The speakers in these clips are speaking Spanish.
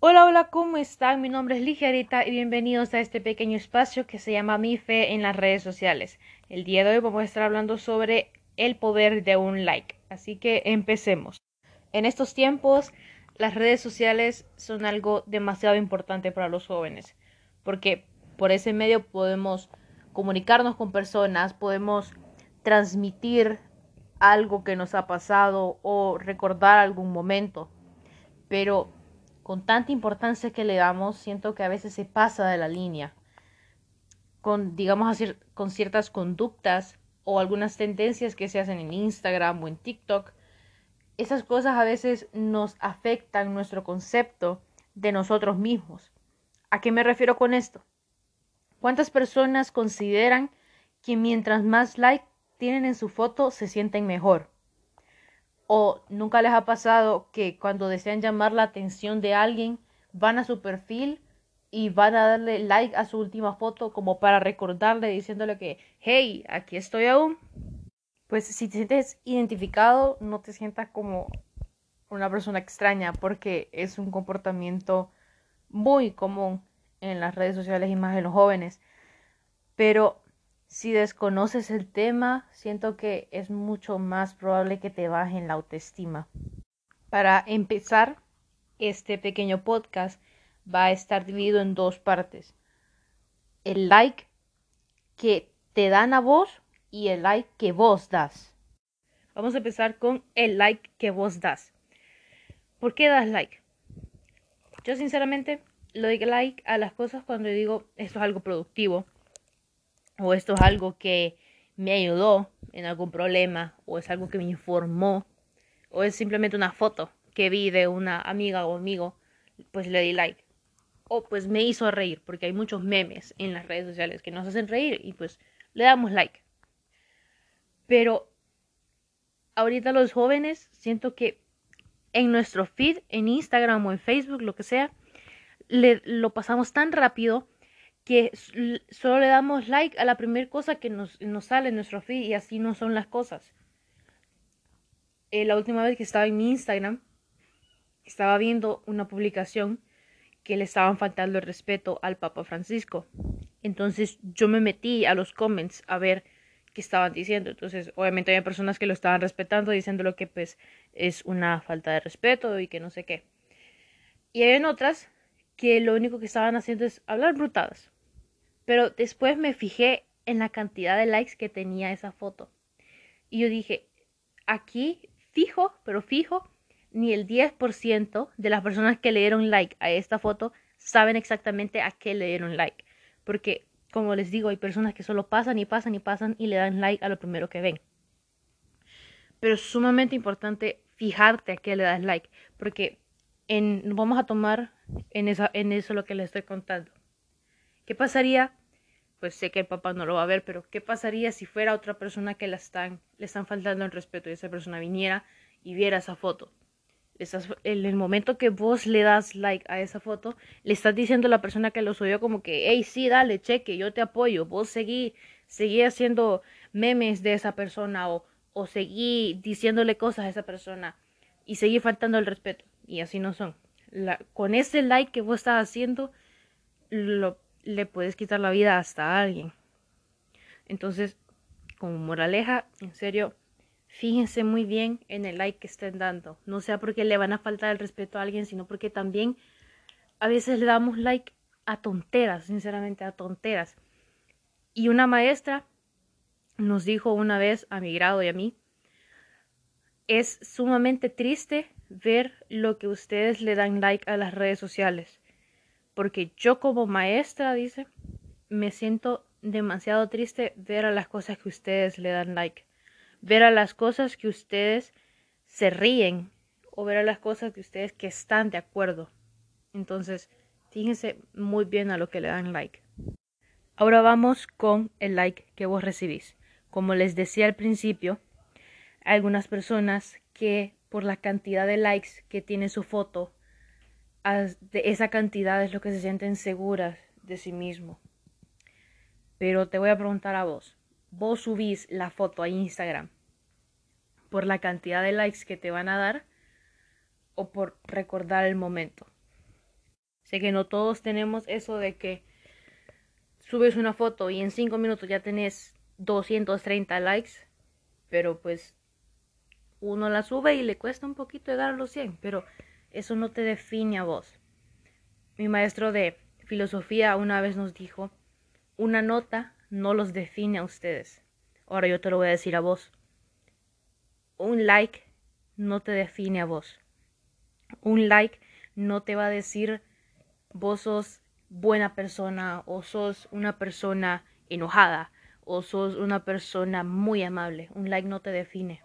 Hola, hola, ¿cómo están? Mi nombre es Ligerita y bienvenidos a este pequeño espacio que se llama Mi Fe en las redes sociales. El día de hoy vamos a estar hablando sobre el poder de un like. Así que empecemos. En estos tiempos, las redes sociales son algo demasiado importante para los jóvenes, porque por ese medio podemos comunicarnos con personas, podemos transmitir algo que nos ha pasado o recordar algún momento. Pero con tanta importancia que le damos, siento que a veces se pasa de la línea. Con, digamos con ciertas conductas o algunas tendencias que se hacen en Instagram o en TikTok, esas cosas a veces nos afectan nuestro concepto de nosotros mismos. ¿A qué me refiero con esto? ¿Cuántas personas consideran que mientras más like tienen en su foto se sienten mejor? ¿O nunca les ha pasado que cuando desean llamar la atención de alguien van a su perfil y van a darle like a su última foto como para recordarle diciéndole que, hey, aquí estoy aún? Pues si te sientes identificado, no te sientas como una persona extraña porque es un comportamiento muy común en las redes sociales y más en los jóvenes. Pero si desconoces el tema, siento que es mucho más probable que te bajen la autoestima. Para empezar, este pequeño podcast va a estar dividido en dos partes. El like que te dan a vos y el like que vos das. Vamos a empezar con el like que vos das. ¿Por qué das like? Yo sinceramente lo doy like a las cosas cuando digo esto es algo productivo o esto es algo que me ayudó en algún problema o es algo que me informó o es simplemente una foto que vi de una amiga o amigo, pues le di like. O pues me hizo reír, porque hay muchos memes en las redes sociales que nos hacen reír y pues le damos like. Pero ahorita los jóvenes siento que en nuestro feed, en Instagram o en Facebook, lo que sea, le, lo pasamos tan rápido que solo le damos like a la primera cosa que nos, nos, sale en nuestro feed y así no son las cosas. Eh, la última vez que estaba en mi Instagram, estaba viendo una publicación que le estaban faltando el respeto al Papa Francisco. Entonces yo me metí a los comments a ver qué estaban diciendo. Entonces, obviamente había personas que lo estaban respetando, diciendo lo que pues es una falta de respeto y que no sé qué. Y hay otras que lo único que estaban haciendo es hablar brutadas. Pero después me fijé en la cantidad de likes que tenía esa foto. Y yo dije, aquí fijo, pero fijo, ni el 10% de las personas que le dieron like a esta foto saben exactamente a qué le dieron like. Porque, como les digo, hay personas que solo pasan y pasan y pasan y le dan like a lo primero que ven. Pero es sumamente importante fijarte a qué le das like. Porque en, vamos a tomar en, en eso lo que les estoy contando. ¿Qué pasaría? Pues sé que el papá no lo va a ver, pero ¿qué pasaría si fuera otra persona que la están, le están faltando el respeto y esa persona viniera y viera esa foto? en el momento que vos le das like a esa foto, le estás diciendo a la persona que lo subió como que, hey, sí, dale, cheque, yo te apoyo, vos seguí, seguí haciendo memes de esa persona o, o seguí diciéndole cosas a esa persona y seguí faltando el respeto. Y así no son. Con ese like que vos estás haciendo, lo le puedes quitar la vida hasta a alguien. Entonces, como moraleja, en serio, fíjense muy bien en el like que estén dando. No sea porque le van a faltar el respeto a alguien, sino porque también a veces le damos like a tonteras, sinceramente, a tonteras. Y una maestra nos dijo una vez a mi grado y a mí, es sumamente triste ver lo que ustedes le dan like a las redes sociales porque yo como maestra, dice, me siento demasiado triste ver a las cosas que ustedes le dan like, ver a las cosas que ustedes se ríen o ver a las cosas que ustedes que están de acuerdo. Entonces, fíjense muy bien a lo que le dan like. Ahora vamos con el like que vos recibís. Como les decía al principio, algunas personas que por la cantidad de likes que tiene su foto de esa cantidad es lo que se sienten seguras de sí mismo. Pero te voy a preguntar a vos, vos subís la foto a Instagram por la cantidad de likes que te van a dar o por recordar el momento. Sé que no todos tenemos eso de que subes una foto y en 5 minutos ya tenés 230 likes, pero pues uno la sube y le cuesta un poquito llegar a los 100, pero eso no te define a vos. Mi maestro de filosofía una vez nos dijo, una nota no los define a ustedes. Ahora yo te lo voy a decir a vos. Un like no te define a vos. Un like no te va a decir vos sos buena persona o sos una persona enojada o sos una persona muy amable. Un like no te define.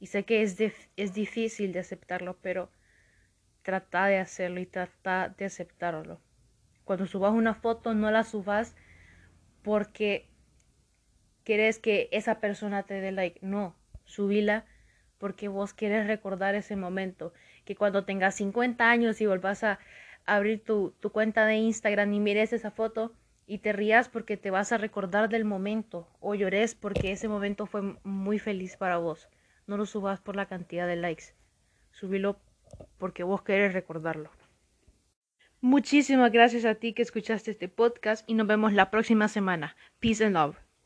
Y sé que es, es difícil de aceptarlo, pero trata de hacerlo y trata de aceptarlo. Cuando subas una foto, no la subas porque quieres que esa persona te dé like. No, subila porque vos quieres recordar ese momento. Que cuando tengas 50 años y volvás a abrir tu, tu cuenta de Instagram y mires esa foto y te rías porque te vas a recordar del momento o llores porque ese momento fue muy feliz para vos. No lo subas por la cantidad de likes. Subilo porque vos querés recordarlo. Muchísimas gracias a ti que escuchaste este podcast y nos vemos la próxima semana. Peace and love.